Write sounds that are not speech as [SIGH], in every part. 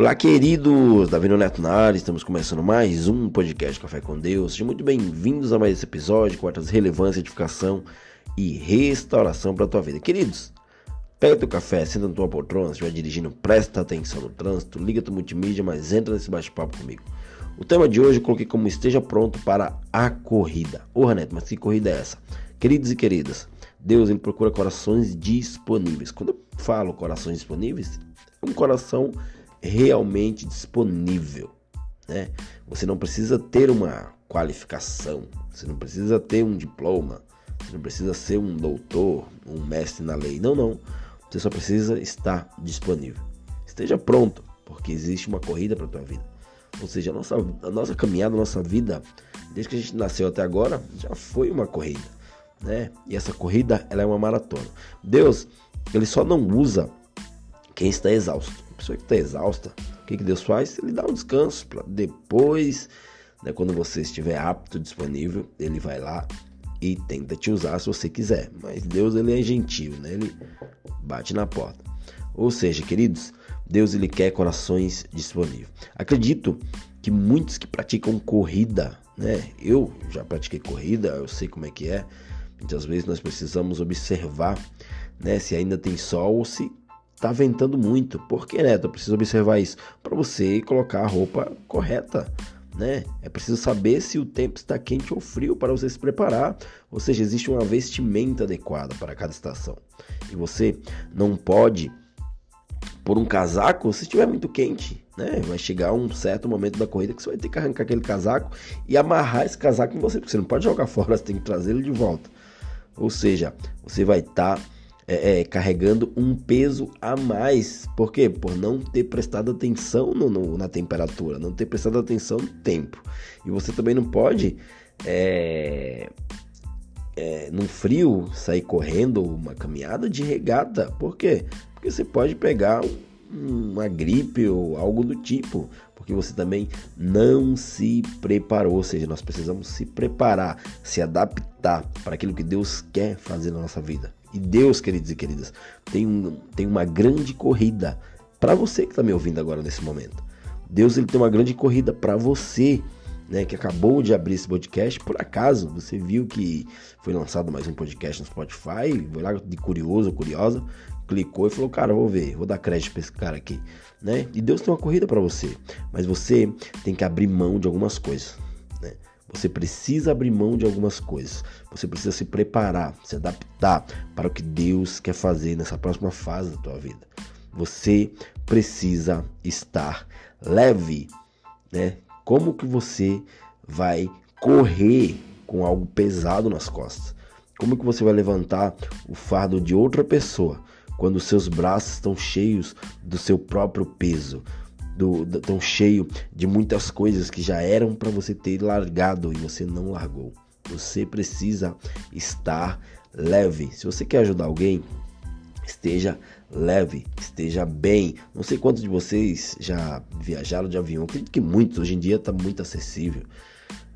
Olá, queridos! Davi Neto na área, estamos começando mais um podcast Café com Deus. Sejam muito bem-vindos a mais esse episódio com altas relevância, edificação e restauração para a tua vida. Queridos, pega teu café, senta na tua poltrona, se estiver dirigindo, presta atenção no trânsito, liga teu multimídia, mas entra nesse bate-papo comigo. O tema de hoje eu coloquei como esteja pronto para a corrida. Ô, Neto, mas que corrida é essa? Queridos e queridas, Deus ele procura corações disponíveis. Quando eu falo corações disponíveis, é um coração realmente disponível. Né? Você não precisa ter uma qualificação, você não precisa ter um diploma, você não precisa ser um doutor, um mestre na lei. Não, não. Você só precisa estar disponível. Esteja pronto, porque existe uma corrida para a tua vida. Ou seja, a nossa, a nossa caminhada, a nossa vida, desde que a gente nasceu até agora, já foi uma corrida. Né? E essa corrida ela é uma maratona. Deus, ele só não usa quem está exausto pessoa que está exausta, o que, que Deus faz? Ele dá um descanso para depois, né, quando você estiver apto, disponível, ele vai lá e tenta te usar se você quiser. Mas Deus ele é gentil, né? Ele bate na porta. Ou seja, queridos, Deus ele quer corações disponíveis. Acredito que muitos que praticam corrida, né? Eu já pratiquei corrida, eu sei como é que é. Muitas vezes nós precisamos observar, né, se ainda tem sol ou se tá ventando muito. Por que, Neto? Eu preciso observar isso. Para você colocar a roupa correta. Né? É preciso saber se o tempo está quente ou frio para você se preparar. Ou seja, existe uma vestimenta adequada para cada estação. E você não pode por um casaco se estiver muito quente, né? Vai chegar um certo momento da corrida que você vai ter que arrancar aquele casaco e amarrar esse casaco em você, porque você não pode jogar [LAUGHS] fora, você tem que trazer ele de volta. Ou seja, você vai estar tá é, é, carregando um peso a mais. Por quê? Por não ter prestado atenção no, no, na temperatura, não ter prestado atenção no tempo. E você também não pode, é, é, no frio, sair correndo uma caminhada de regata. Por quê? Porque você pode pegar um, uma gripe ou algo do tipo porque você também não se preparou. Ou seja, nós precisamos se preparar, se adaptar para aquilo que Deus quer fazer na nossa vida. E Deus, queridos e queridas, tem, um, tem uma grande corrida para você que está me ouvindo agora nesse momento. Deus ele tem uma grande corrida para você, né, que acabou de abrir esse podcast. Por acaso você viu que foi lançado mais um podcast no Spotify, foi lá de curioso, curiosa, clicou e falou: "Cara, vou ver, vou dar crédito para esse cara aqui", né? E Deus tem uma corrida para você, mas você tem que abrir mão de algumas coisas. Você precisa abrir mão de algumas coisas. Você precisa se preparar, se adaptar para o que Deus quer fazer nessa próxima fase da tua vida. Você precisa estar leve, né? Como que você vai correr com algo pesado nas costas? Como que você vai levantar o fardo de outra pessoa quando seus braços estão cheios do seu próprio peso? Do, do, tão cheio de muitas coisas que já eram para você ter largado e você não largou. Você precisa estar leve. Se você quer ajudar alguém, esteja leve, esteja bem. Não sei quantos de vocês já viajaram de avião. Acredito que muitos. Hoje em dia está muito acessível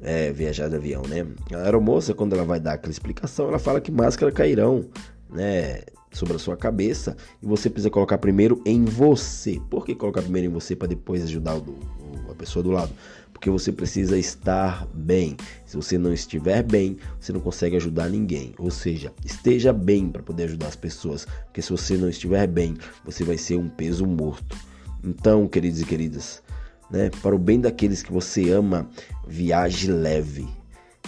é, viajar de avião, né? A aeromoça, quando ela vai dar aquela explicação, ela fala que máscara cairão, né? Sobre a sua cabeça e você precisa colocar primeiro em você. Por que colocar primeiro em você para depois ajudar o, o, a pessoa do lado? Porque você precisa estar bem. Se você não estiver bem, você não consegue ajudar ninguém. Ou seja, esteja bem para poder ajudar as pessoas. Porque se você não estiver bem, você vai ser um peso morto. Então, queridos e queridas, né, para o bem daqueles que você ama, viaje leve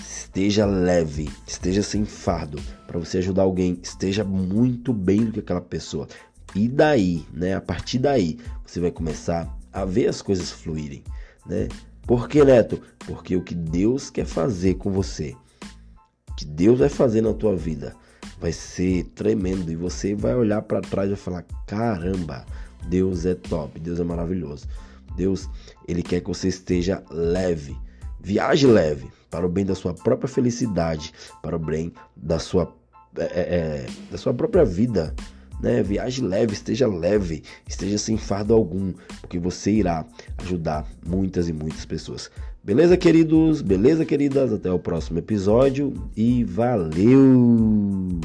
esteja leve, esteja sem fardo, para você ajudar alguém, esteja muito bem do que aquela pessoa. E daí, né, a partir daí, você vai começar a ver as coisas fluírem, né? Por que, Neto? Porque o que Deus quer fazer com você, que Deus vai fazer na tua vida, vai ser tremendo e você vai olhar para trás e vai falar: "Caramba, Deus é top, Deus é maravilhoso". Deus, ele quer que você esteja leve. Viaje leve, para o bem da sua própria felicidade, para o bem da sua, é, é, é, da sua própria vida. Né? Viaje leve, esteja leve, esteja sem fardo algum, porque você irá ajudar muitas e muitas pessoas. Beleza, queridos? Beleza, queridas? Até o próximo episódio e valeu!